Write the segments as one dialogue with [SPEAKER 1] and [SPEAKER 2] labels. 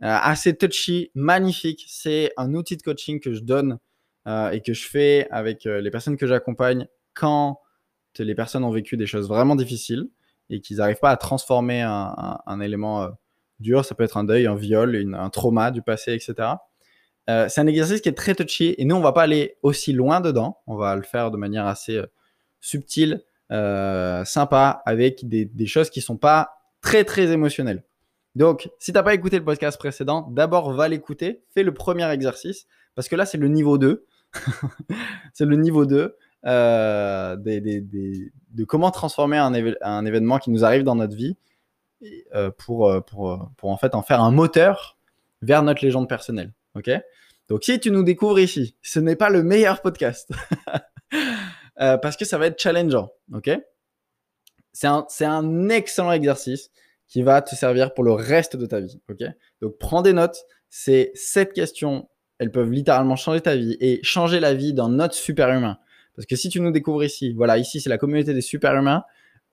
[SPEAKER 1] assez touchy, magnifique. C'est un outil de coaching que je donne euh, et que je fais avec euh, les personnes que j'accompagne quand les personnes ont vécu des choses vraiment difficiles et qu'ils n'arrivent pas à transformer un, élément dur. Ça peut être un deuil, un viol, un trauma du passé, etc. c'est un exercice qui est très touchy et nous, on va pas aller aussi loin dedans. On va le faire de manière assez subtile, sympa, avec des, des choses qui sont pas très, très émotionnelles. Donc, si tu n'as pas écouté le podcast précédent, d'abord va l'écouter, fais le premier exercice, parce que là, c'est le niveau 2. c'est le niveau 2 euh, de comment transformer un, événement qui nous arrive dans notre vie euh, pour, euh, pour, en fait en faire un moteur vers notre légende personnelle. Ok? Donc, si tu nous découvres ici, ce n'est pas le meilleur podcast. parce que ça va être challengeant. Ok? C'est un excellent exercice qui va te servir pour le reste de ta vie. Ok? Donc prends des notes. C'est cette question, elles peuvent littéralement changer ta vie et changer la vie d'un autre super humain. Parce que si tu nous découvres ici, voilà, ici c'est la communauté des super humains,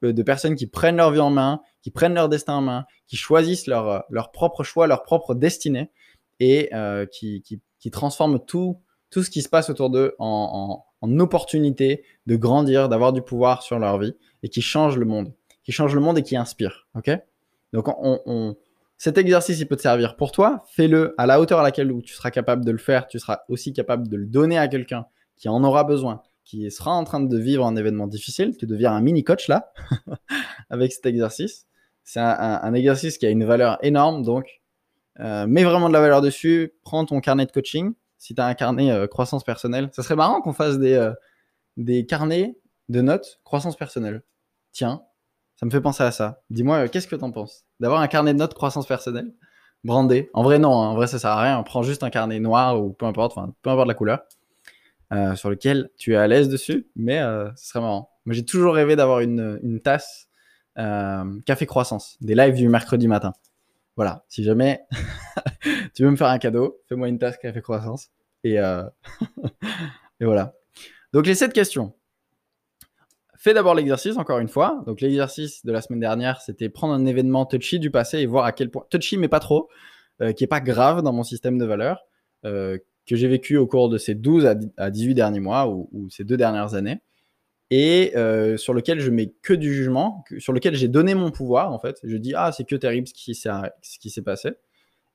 [SPEAKER 1] euh, de personnes qui prennent leur vie en main, qui prennent leur destin en main, qui choisissent leur, euh, leur propre choix, leur propre destinée et euh, qui, qui, qui, transforment tout, tout ce qui se passe autour d'eux en, en, en opportunité de grandir, d'avoir du pouvoir sur leur vie et qui changent le monde, qui changent le monde et qui inspirent. Ok? Donc, on, cet exercice, il peut te servir pour toi. Fais-le à la hauteur à laquelle tu seras capable de le faire. Tu seras aussi capable de le donner à quelqu'un qui en aura besoin, qui sera en train de vivre un événement difficile. Tu deviens un mini coach là, avec cet exercice. C'est un, exercice qui a une valeur énorme. Donc, euh, mets vraiment de la valeur dessus. Prends ton carnet de coaching. Si tu as un carnet euh, croissance personnelle, ça serait marrant qu'on fasse des, euh, des carnets de notes croissance personnelle. Tiens, ça me fait penser à ça. Dis-moi, qu'est-ce que tu en penses D'avoir un carnet de notes croissance personnelle brandé? En vrai, non. Hein. En vrai, ça sert à rien. On prend juste un carnet noir ou peu importe, enfin, peu importe la couleur, euh, sur lequel tu es à l'aise dessus. Mais euh, ce serait marrant. Moi, j'ai toujours rêvé d'avoir une, tasse euh, café croissance, des lives du mercredi matin. Voilà. Si jamais tu veux me faire un cadeau, fais-moi une tasse café croissance. Et, et voilà. Donc, les sept questions. Fais d'abord l'exercice, encore une fois. Donc, l'exercice de la semaine dernière, c'était prendre un événement touchy du passé et voir à quel point, touchy, mais pas trop, euh, qui est pas grave dans mon système de valeurs, euh, que j'ai vécu au cours de ces 12 à 18 derniers mois ou, ces deux dernières années, et euh, sur lequel je mets que du jugement, sur lequel j'ai donné mon pouvoir, en fait. Je dis, ah, c'est que terrible ce qui s'est passé.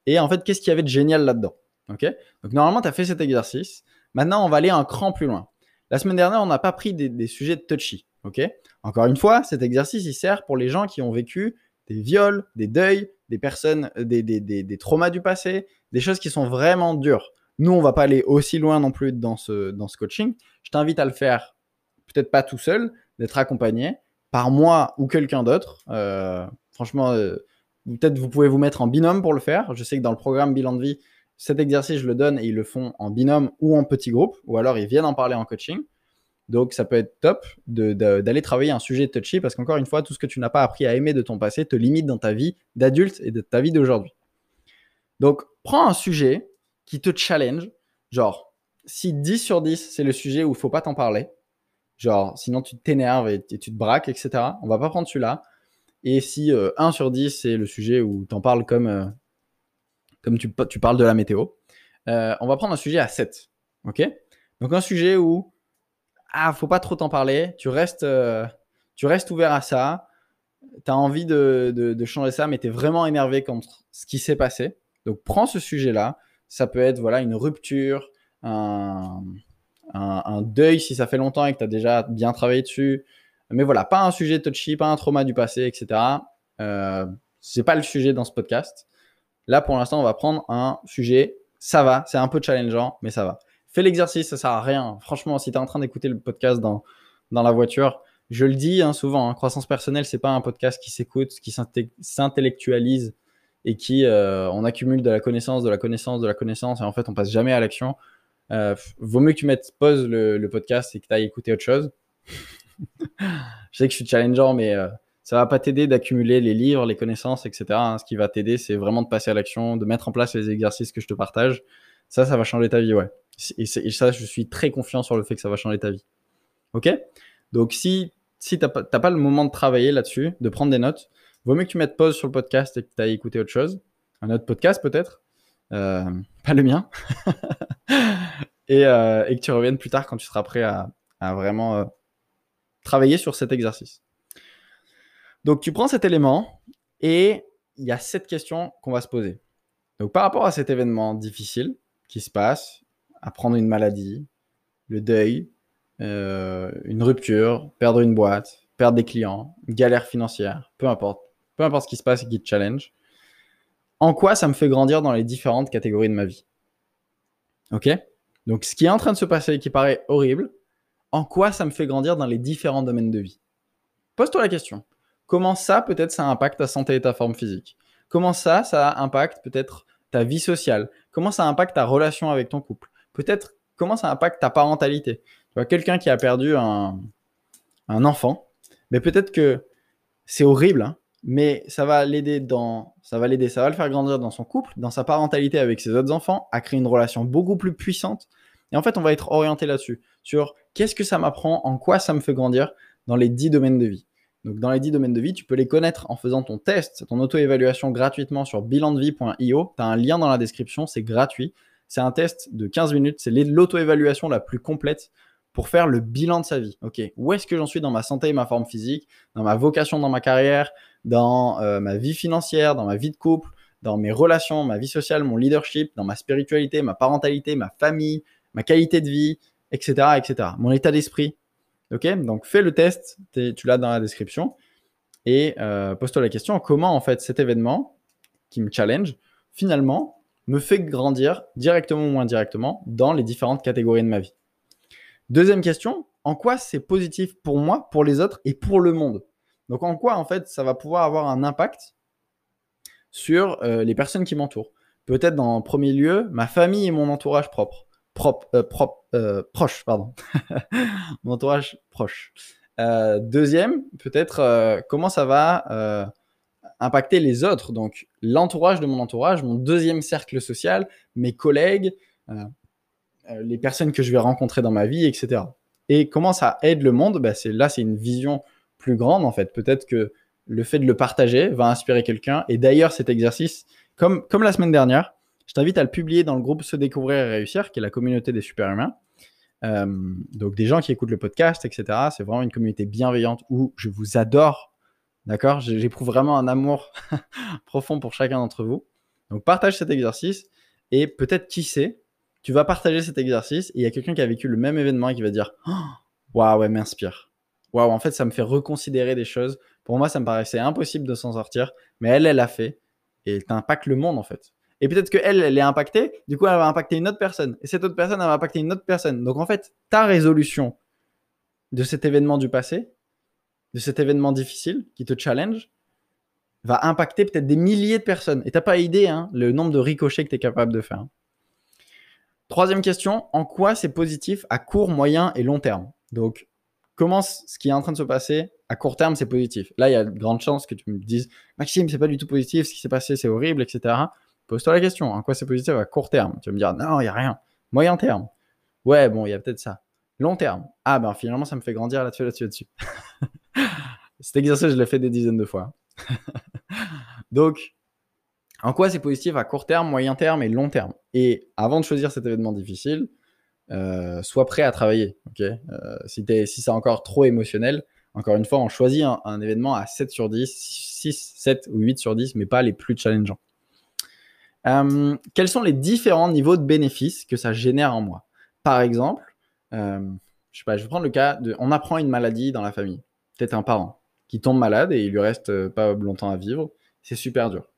[SPEAKER 1] Et en fait, qu'est-ce qu'il y avait de génial là-dedans? Ok? Donc, normalement, tu as fait cet exercice. Maintenant, on va aller un cran plus loin. La semaine dernière, on n'a pas pris des, sujets touchy. Ok? Encore une fois, cet exercice, il sert pour les gens qui ont vécu des viols, des deuils, des personnes, euh, des, des, des, traumas du passé, des choses qui sont vraiment dures. Nous, on va pas aller aussi loin non plus dans ce, dans ce coaching. Je t'invite à le faire, peut-être pas tout seul, d'être accompagné par moi ou quelqu'un d'autre. Euh, franchement, euh, peut-être vous pouvez vous mettre en binôme pour le faire. Je sais que dans le programme Bilan de vie, cet exercice, je le donne et ils le font en binôme ou en petit groupe, ou alors ils viennent en parler en coaching. Donc, ça peut être top d'aller travailler un sujet touchy parce qu'encore une fois, tout ce que tu n'as pas appris à aimer de ton passé te limite dans ta vie d'adulte et de ta vie d'aujourd'hui. Donc, prends un sujet qui te challenge. Genre, si 10 sur 10, c'est le sujet où il faut pas t'en parler, genre, sinon tu t'énerves et, tu te braques, etc., on va pas prendre celui-là. Et si 1 euh, sur 10, c'est le sujet où tu en parles comme, euh, comme tu, parles de la météo, euh, on va prendre un sujet à 7. OK? Donc, un sujet où ah, faut pas trop t'en parler. Tu restes, euh, ouvert à ça. Tu as envie de, changer ça, mais tu es vraiment énervé contre ce qui s'est passé. Donc, prends ce sujet-là. Ça peut être voilà, une rupture, un, un, deuil si ça fait longtemps et que tu as déjà bien travaillé dessus. Mais voilà, pas un sujet touchy, pas un trauma du passé, etc. Euh, c'est pas le sujet dans ce podcast. Là, pour l'instant, on va prendre un sujet. Ça va, c'est un peu challengeant, mais ça va. Fais l'exercice, ça sert à rien. Franchement, si tu es en train d'écouter le podcast dans, dans la voiture, je le dis hein, souvent, hein, croissance personnelle, c'est pas un podcast qui s'écoute, qui s'intellectualise et qui, euh, on accumule de la connaissance, de la connaissance, de la connaissance, et en fait, on passe jamais à l'action. Euh, vaut mieux que tu mettes pause le, podcast et que tu ailles écouter autre chose. je sais que je suis challengeant, mais euh, ça va pas t'aider d'accumuler les livres, les connaissances, etc. Hein. Ce qui va t'aider, c'est vraiment de passer à l'action, de mettre en place les exercices que je te partage. Ça, ça va changer ta vie, ouais. Et, ça, je suis très confiant sur le fait que ça va changer ta vie. Ok? Donc, si, si tu n'as pas, pas le moment de travailler là-dessus, de prendre des notes, vaut mieux que tu mettes pause sur le podcast et que tu ailles écouter autre chose. Un autre podcast, peut-être? Euh, pas le mien. Euh, et, que tu reviennes plus tard quand tu seras prêt à, vraiment euh, travailler sur cet exercice. Donc, tu prends cet élément et il y a sept questions qu'on va se poser. Donc, par rapport à cet événement difficile qui se passe, apprendre une maladie, le deuil, une rupture, perdre une boîte, perdre des clients, galère financière, peu importe peu importe ce qui se passe et qui te challenge, en quoi ça me fait grandir dans les différentes catégories de ma vie? Ok? Donc, ce qui est en train de se passer et qui paraît horrible, en quoi ça me fait grandir dans les différents domaines de vie? Pose-toi la question. Comment ça, peut-être, ça impacte ta santé et ta forme physique? Comment ça, ça impacte peut-être ta vie sociale? Comment ça impacte ta relation avec ton couple? Peut-être, comment ça impacte ta parentalité? Tu vois, quelqu'un qui a perdu un, enfant, mais peut-être que c'est horrible, hein, mais ça va l'aider dans, ça va l'aider, ça va le faire grandir dans son couple, dans sa parentalité avec ses autres enfants, à créer une relation beaucoup plus puissante. Et en fait, on va être orienté là-dessus, sur qu'est-ce que ça m'apprend, en quoi ça me fait grandir dans les 10 domaines de vie. Donc, dans les 10 domaines de vie, tu peux les connaître en faisant ton test, ton auto-évaluation gratuitement sur bilandevie.io. Tu as un lien dans la description, c'est gratuit. C'est un test de 15 minutes, c'est l'auto-évaluation la plus complète pour faire le bilan de sa vie. Ok, où est-ce que j'en suis dans ma santé et ma forme physique, dans ma vocation dans ma carrière, dans euh, ma vie financière, dans ma vie de couple, dans mes relations, ma vie sociale, mon leadership, dans ma spiritualité, ma parentalité, ma famille, ma qualité de vie, etc., etc. Mon état d'esprit. Ok, donc fais le test, tu l'as dans la description et euh, pose-toi la question comment en fait cet événement qui me challenge finalement me fait grandir directement ou indirectement dans les différentes catégories de ma vie? Deuxième question, en quoi c'est positif pour moi, pour les autres et pour le monde? Donc en quoi en fait ça va pouvoir avoir un impact sur euh, les personnes qui m'entourent? Peut-être dans premier lieu, ma famille et mon entourage propre. Propre, euh, propre euh, proche, pardon. mon entourage proche. deuxième, peut-être comment ça va impacter les autres? Donc l'entourage de mon entourage, mon deuxième cercle social, mes collègues, euh, les personnes que je vais rencontrer dans ma vie, etc. Et comment ça aide le monde? Bah, c'est Là, c'est une vision plus grande, en fait. Peut-être que le fait de le partager va inspirer quelqu'un. Et d'ailleurs, cet exercice, comme, comme la semaine dernière, je t'invite à le publier dans le groupe Se découvrir et réussir, qui est la communauté des super-humains. Euh, donc des gens qui écoutent le podcast, etc. C'est vraiment une communauté bienveillante où je vous adore. D'accord? J'éprouve vraiment un amour profond pour chacun d'entre vous. Donc partage cet exercice et peut-être qui sait, tu vas partager cet exercice et il y a quelqu'un qui a vécu le même événement et qui va dire Waouh, ouais, m'inspire. Waouh, en fait, ça me fait reconsidérer des choses. Pour moi, ça me paraissait impossible de s'en sortir, mais elle, elle l'a fait et t'impactes le monde en fait. Et peut-être qu'elle, elle est impactée, du coup, elle va impacter une autre personne. Et cette autre personne, elle va impacter une autre personne. Donc en fait, ta résolution de cet événement du passé, de cet événement difficile qui te challenge, va impacter peut-être des milliers de personnes. Et t'as pas idée hein, le nombre de ricochets que tu es capable de faire. Troisième question, en quoi c'est positif à court, moyen et long terme? Donc, comment ce qui est en train de se passer à court terme, c'est positif? Là, il y a de grandes chances que tu me dises, Maxime, c'est pas du tout positif, ce qui s'est passé, c'est horrible, etc. Pose-toi la question, en quoi c'est positif à court terme? Tu vas me dire, non, il n'y a rien. Moyen terme Ouais, bon, il y a peut-être ça. Long terme Ah, ben finalement, ça me fait grandir là-dessus, là-dessus, là-dessus. Cet exercice, je l'ai fait des dizaines de fois. Donc, en quoi c'est positif à court terme, moyen terme et long terme? Et avant de choisir cet événement difficile, euh, sois prêt à travailler. Euh, si, si c'est encore trop émotionnel, encore une fois, on choisit un, événement à 7 sur 10, 6, 7 ou 8 sur 10, mais pas les plus challengeants. Euh, quels sont les différents niveaux de bénéfices que ça génère en moi? Par exemple, je sais pas, je vais prendre le cas de, on apprend une maladie dans la famille, peut-être un parent qui tombe malade et il lui reste pas longtemps à vivre, c'est super dur.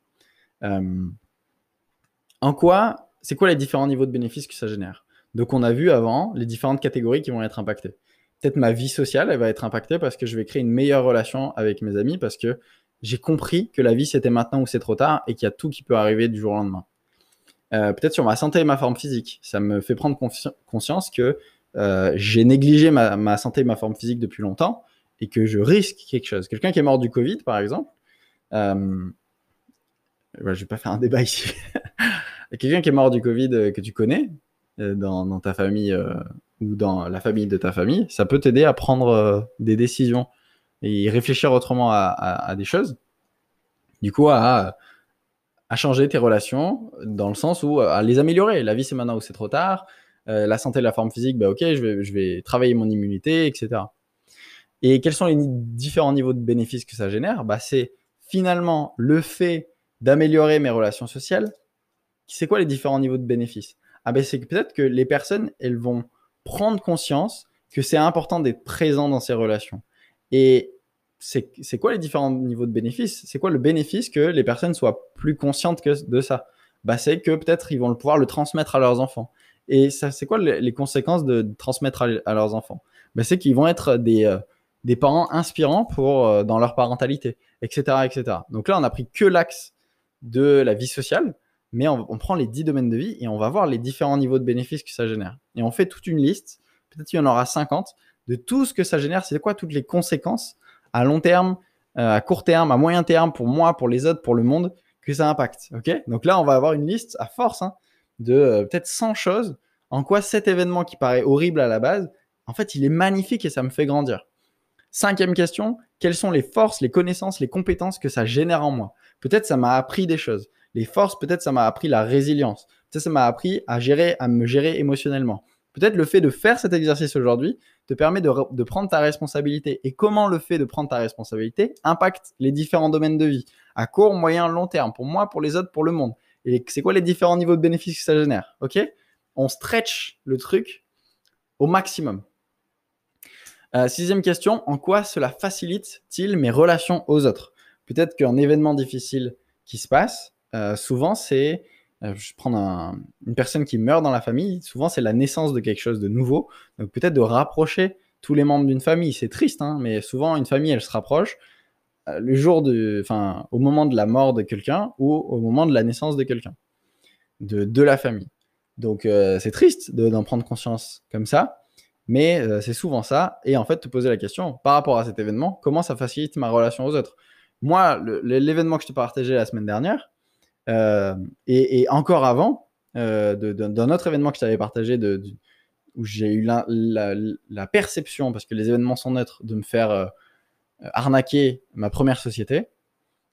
[SPEAKER 1] Euh, en quoi, c'est quoi les différents niveaux de bénéfices que ça génère? Donc, on a vu avant les différentes catégories qui vont être impactées. Peut-être ma vie sociale, elle va être impactée parce que je vais créer une meilleure relation avec mes amis, parce que j'ai compris que la vie c'était maintenant ou c'est trop tard et qu'il y a tout qui peut arriver du jour au lendemain. Euh, peut-être sur ma santé et ma forme physique. Ça me fait prendre conscience que euh, j'ai négligé ma, santé et ma forme physique depuis longtemps et que je risque quelque chose. Quelqu'un qui est mort du Covid, par exemple, euh, je ne vais pas faire un débat ici. Quelqu'un qui est mort du Covid que tu connais dans, ta famille ou dans la famille de ta famille, ça peut t'aider à prendre des décisions et réfléchir autrement à, des choses. Du coup, à, changer tes relations dans le sens où à les améliorer. La vie, c'est maintenant ou c'est trop tard. Euh, la santé, la forme physique, bah, ok, je vais, travailler mon immunité, etc. Et quels sont les différents niveaux de bénéfices que ça génère? Bah, C'est finalement le fait d'améliorer mes relations sociales. C'est quoi les différents niveaux de bénéfices? Ah ben, C'est peut-être que les personnes, elles vont prendre conscience que c'est important d'être présent dans ces relations. Et c'est quoi les différents niveaux de bénéfices? C'est quoi le bénéfice que les personnes soient plus conscientes que de ça? Bah, C'est que peut-être ils vont pouvoir le transmettre à leurs enfants. Et c'est quoi les, conséquences de, transmettre à, leurs enfants? Bah, C'est qu'ils vont être des, euh, des parents inspirants pour, euh, dans leur parentalité, etc., etc. Donc là, on a pris que l'axe de la vie sociale, mais on, on, prend les 10 domaines de vie et on va voir les différents niveaux de bénéfices que ça génère. Et on fait toute une liste, peut-être qu'il y en aura 50, de tout ce que ça génère, c'est quoi toutes les conséquences à long terme, euh, à court terme, à moyen terme, pour moi, pour les autres, pour le monde, que ça impacte. Ok? Donc là, on va avoir une liste à force hein, de euh, peut-être 100 choses en quoi cet événement qui paraît horrible à la base, en fait, il est magnifique et ça me fait grandir. Cinquième question, quelles sont les forces, les connaissances, les compétences que ça génère en moi? Peut-être ça m'a appris des choses. Les forces, peut-être ça m'a appris la résilience. Peut-être ça m'a appris à gérer, à me gérer émotionnellement. Peut-être le fait de faire cet exercice aujourd'hui te permet de, prendre ta responsabilité. Et comment le fait de prendre ta responsabilité impacte les différents domaines de vie, à court, moyen, long terme, pour moi, pour les autres, pour le monde. Et c'est quoi les différents niveaux de bénéfices que ça génère Ok? On stretch le truc au maximum. Euh, sixième question, en quoi cela facilite-t-il mes relations aux autres? Peut-être qu'un événement difficile qui se passe, euh, souvent c'est je prends une personne qui meurt dans la famille, souvent c'est la naissance de quelque chose de nouveau. Donc peut-être de rapprocher tous les membres d'une famille. C'est triste, hein, mais souvent une famille, elle se rapproche euh, le jour de, enfin, au moment de la mort de quelqu'un ou au moment de la naissance de quelqu'un, de, de la famille. Donc euh, c'est triste d'en prendre conscience comme ça, mais c'est souvent ça. Et en fait, te poser la question par rapport à cet événement, comment ça facilite ma relation aux autres? Moi, l'événement que je te partageais la semaine dernière, euh, et, encore avant, euh, d'un autre événement que je t'avais partagé, où j'ai eu la, perception, parce que les événements sont neutres, de me faire euh, arnaquer ma première société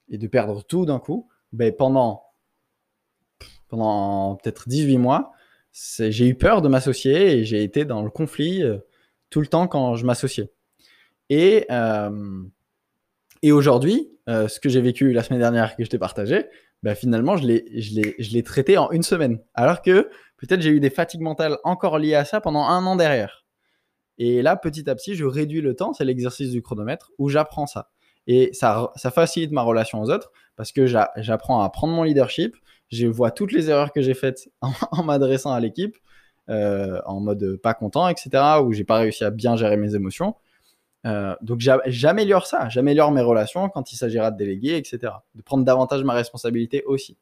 [SPEAKER 1] et de perdre tout d'un coup, ben pendant, pendant peut-être 18 mois, j'ai eu peur de m'associer et j'ai été dans le conflit tout le temps quand je m'associais. Et, et aujourd'hui, ce que j'ai vécu la semaine dernière que je t'ai partagé, bah, finalement, je l'ai traité en une semaine. Alors que peut-être j'ai eu des fatigues mentales encore liées à ça pendant un an derrière. Et là, petit à petit, je réduis le temps, c'est l'exercice du chronomètre, où j'apprends ça. Et ça, ça facilite ma relation aux autres parce que j'apprends à prendre mon leadership, je vois toutes les erreurs que j'ai faites en, m'adressant à l'équipe, euh, en mode pas content, etc., où j'ai pas réussi à bien gérer mes émotions. Euh, donc j'améliore ça, j'améliore mes relations quand il s'agira de déléguer, etc. De prendre davantage ma responsabilité aussi.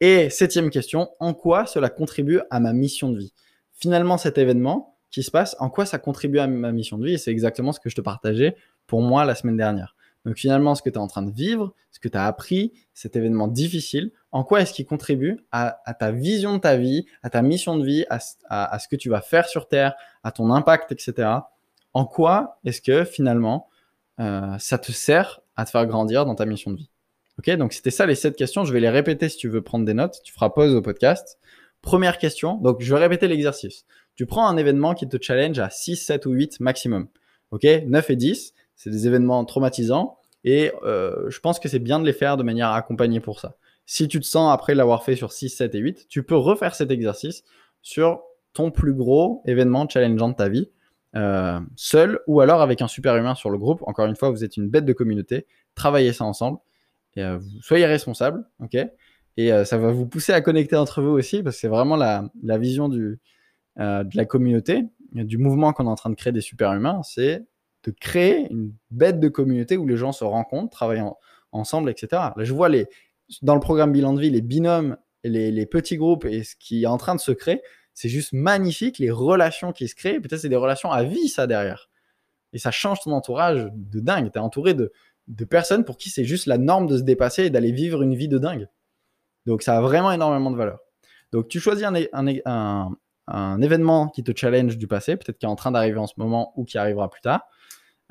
[SPEAKER 1] Et septième question, en quoi cela contribue à ma mission de vie? Finalement, cet événement qui se passe, en quoi ça contribue à ma mission de vie? C'est exactement ce que je te partageais pour moi la semaine dernière. Donc finalement, ce que tu es en train de vivre, ce que tu as appris, cet événement difficile, en quoi est-ce qu'il contribue à, ta vision de ta vie, à ta mission de vie, à ce que tu vas faire sur Terre, à ton impact, etc en quoi est-ce que finalement euh, ça te sert à te faire grandir dans ta mission de vie? Ok, donc c'était ça les sept questions. Je vais les répéter si tu veux prendre des notes. Tu feras pause au podcast. Première question, donc je vais répéter l'exercice. Tu prends un événement qui te challenge à 6, 7 ou 8 maximum. Ok, 9 et 10, c'est des événements traumatisants et euh, je pense que c'est bien de les faire de manière accompagnée pour ça. Si tu te sens après l'avoir fait sur 6, 7 et 8, tu peux refaire cet exercice sur ton plus gros événement challengeant de ta vie euh, seul ou alors avec un super humain sur le groupe. Encore une fois, vous êtes une bête de communauté. Travaillez ça ensemble. Et, euh, soyez responsable, ok? Et euh, ça va vous pousser à connecter entre vous aussi, parce que c'est vraiment la, vision de la communauté, du mouvement qu'on est en train de créer des super humains, c'est de créer une bête de communauté où les gens se rencontrent, travaillent ensemble, etc. Là, je vois les, dans le programme bilan de vie, les binômes, les petits groupes et ce qui est en train de se créer. C'est juste magnifique, les relations qui se créent. Peut-être c'est des relations à vie, ça, derrière. Et ça change ton entourage de dingue. Tu es entouré de, de personnes pour qui c'est juste la norme de se dépasser et d'aller vivre une vie de dingue. Donc ça a vraiment énormément de valeur. Donc tu choisis un, un, événement qui te challenge du passé, peut-être qui est en train d'arriver en ce moment ou qui arrivera plus tard.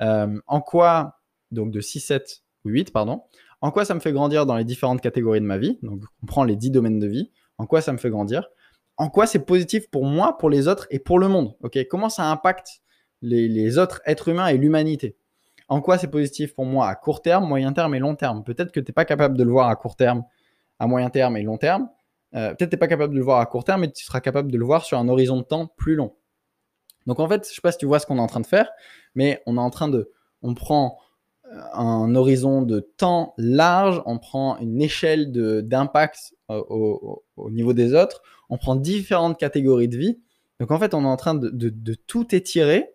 [SPEAKER 1] Euh, en quoi, donc de 6, 7 ou 8, pardon, en quoi ça me fait grandir dans les différentes catégories de ma vie? Donc on prend les 10 domaines de vie. En quoi ça me fait grandir? En quoi c'est positif pour moi, pour les autres et pour le monde. Ok, Comment ça impacte les, autres êtres humains et l'humanité? En quoi c'est positif pour moi à court terme, moyen terme et long terme? Peut-être que tu n'es pas capable de le voir à court terme, à moyen terme et long terme. Euh, peut-être que tu n'es pas capable de le voir à court terme, mais tu seras capable de le voir sur un horizon de temps plus long. Donc en fait, je ne sais pas si tu vois ce qu'on est en train de faire, mais on est en train de, on prend euh, un horizon de temps large, on prend une échelle d'impact euh, au, niveau des autres, on prend différentes catégories de vie. Donc en fait, on est en train de, tout étirer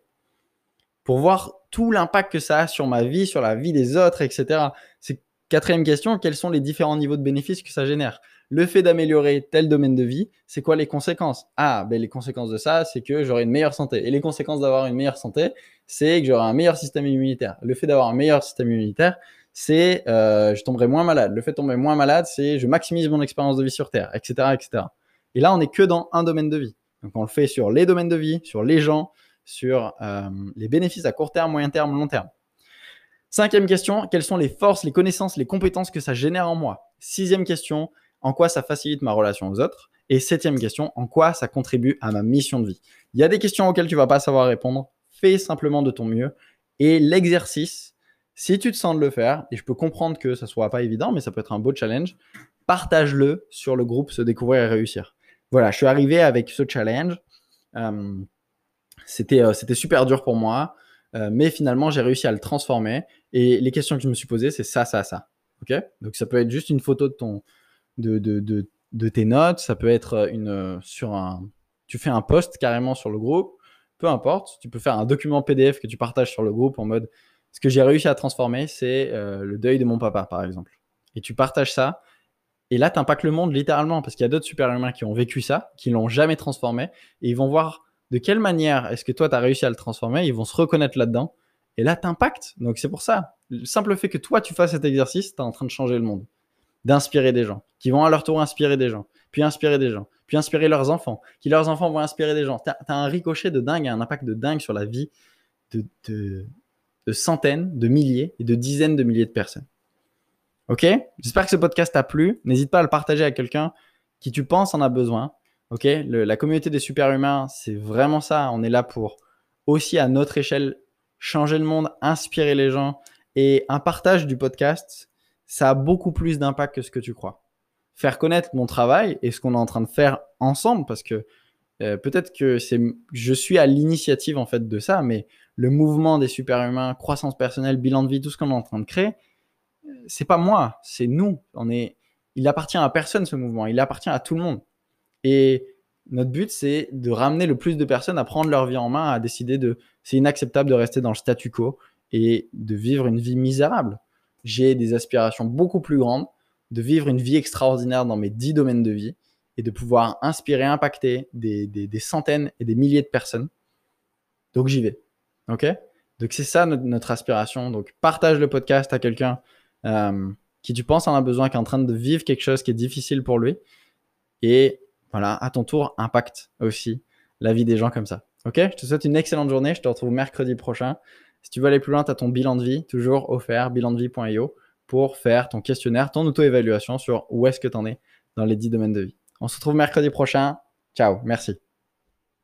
[SPEAKER 1] pour voir tout l'impact que ça a sur ma vie, sur la vie des autres, etc. C'est quatrième question, quels sont les différents niveaux de bénéfices que ça génère? Le fait d'améliorer tel domaine de vie, c'est quoi les conséquences? Ah, ben les conséquences de ça, c'est que j'aurai une meilleure santé. Et les conséquences d'avoir une meilleure santé, c'est que j'aurai un meilleur système immunitaire. Le fait d'avoir un meilleur système immunitaire, c'est euh, je tomberai moins malade. Le fait de tomber moins malade, c'est je maximise mon expérience de vie sur Terre, etc., etc. Et là, on n'est que dans un domaine de vie. Donc, on le fait sur les domaines de vie, sur les gens, sur euh, les bénéfices à court terme, moyen terme, long terme. Cinquième question, quelles sont les forces, les connaissances, les compétences que ça génère en moi? Sixième question, en quoi ça facilite ma relation aux autres? Et septième question, en quoi ça contribue à ma mission de vie? Il y a des questions auxquelles tu vas pas savoir répondre. Fais simplement de ton mieux. Et l'exercice, si tu te sens de le faire, et je peux comprendre que ça soit pas évident, mais ça peut être un beau challenge, partage-le sur le groupe Se découvrir et réussir. Voilà, je suis arrivé avec ce challenge. Euh, c'était euh, c'était super dur pour moi, euh, mais finalement j'ai réussi à le transformer. Et les questions que je me suis posées, c'est ça, ça, ça. Ok? Donc ça peut être juste une photo de ton de, de, de, tes notes, ça peut être une sur un tu fais un post carrément sur le groupe, peu importe. Tu peux faire un document PDF que tu partages sur le groupe en mode ce que j'ai réussi à transformer, c'est le deuil de mon papa, par exemple. Et tu partages ça. Et là, tu impactes le monde littéralement parce qu'il y a d'autres super-humains qui ont vécu ça, qui l'ont jamais transformé. Et ils vont voir de quelle manière est-ce que toi, tu as réussi à le transformer Ils vont se reconnaître là-dedans. Et là, t'impactes. Donc, c'est pour ça. Le simple fait que toi, tu fasses cet exercice, tu es en train de changer le monde. D'inspirer des gens, qui vont à leur tour inspirer des gens, puis inspirer des gens, puis inspirer leurs enfants, qui leurs enfants vont inspirer des gens. Tu as, un ricochet de dingue, un impact de dingue sur la vie de centaines, de milliers et de dizaines de milliers de personnes. Ok? J'espère que ce podcast t'a plu. N'hésite pas à le partager à quelqu'un qui tu penses en a besoin. Ok, la communauté des super-humains, c'est vraiment ça. On est là pour aussi à notre échelle changer le monde, inspirer les gens. Et un partage du podcast, ça a beaucoup plus d'impact que ce que tu crois. Faire connaître mon travail et ce qu'on est en train de faire ensemble, parce que euh, peut-être que c'est, je suis à l'initiative en fait de ça, mais le mouvement des super-humains, croissance personnelle, bilan de vie, tout ce qu'on est en train de créer, c'est pas moi, c'est nous. On est, il appartient à personne ce mouvement, il appartient à tout le monde. Et notre but, c'est de ramener le plus de personnes à prendre leur vie en main, à décider de c'est inacceptable de rester dans le statu quo et de vivre une vie misérable. J'ai des aspirations beaucoup plus grandes, de vivre une vie extraordinaire dans mes dix domaines de vie et de pouvoir inspirer, impacter des, centaines et des milliers de personnes. Donc j'y vais. OK? Donc c'est ça notre, aspiration. Donc partage le podcast à quelqu'un euh, qui tu penses en a besoin, qui est en train de vivre quelque chose qui est difficile pour lui. Et voilà, à ton tour, impacte aussi la vie des gens comme ça. Ok Je te souhaite une excellente journée. Je te retrouve mercredi prochain. Si tu veux aller plus loin, tu as ton bilan de vie, toujours offert, bilandevie.io, pour faire ton questionnaire, ton auto-évaluation sur où est-ce que tu en es dans les 10 domaines de vie. On se retrouve mercredi prochain. Ciao, merci.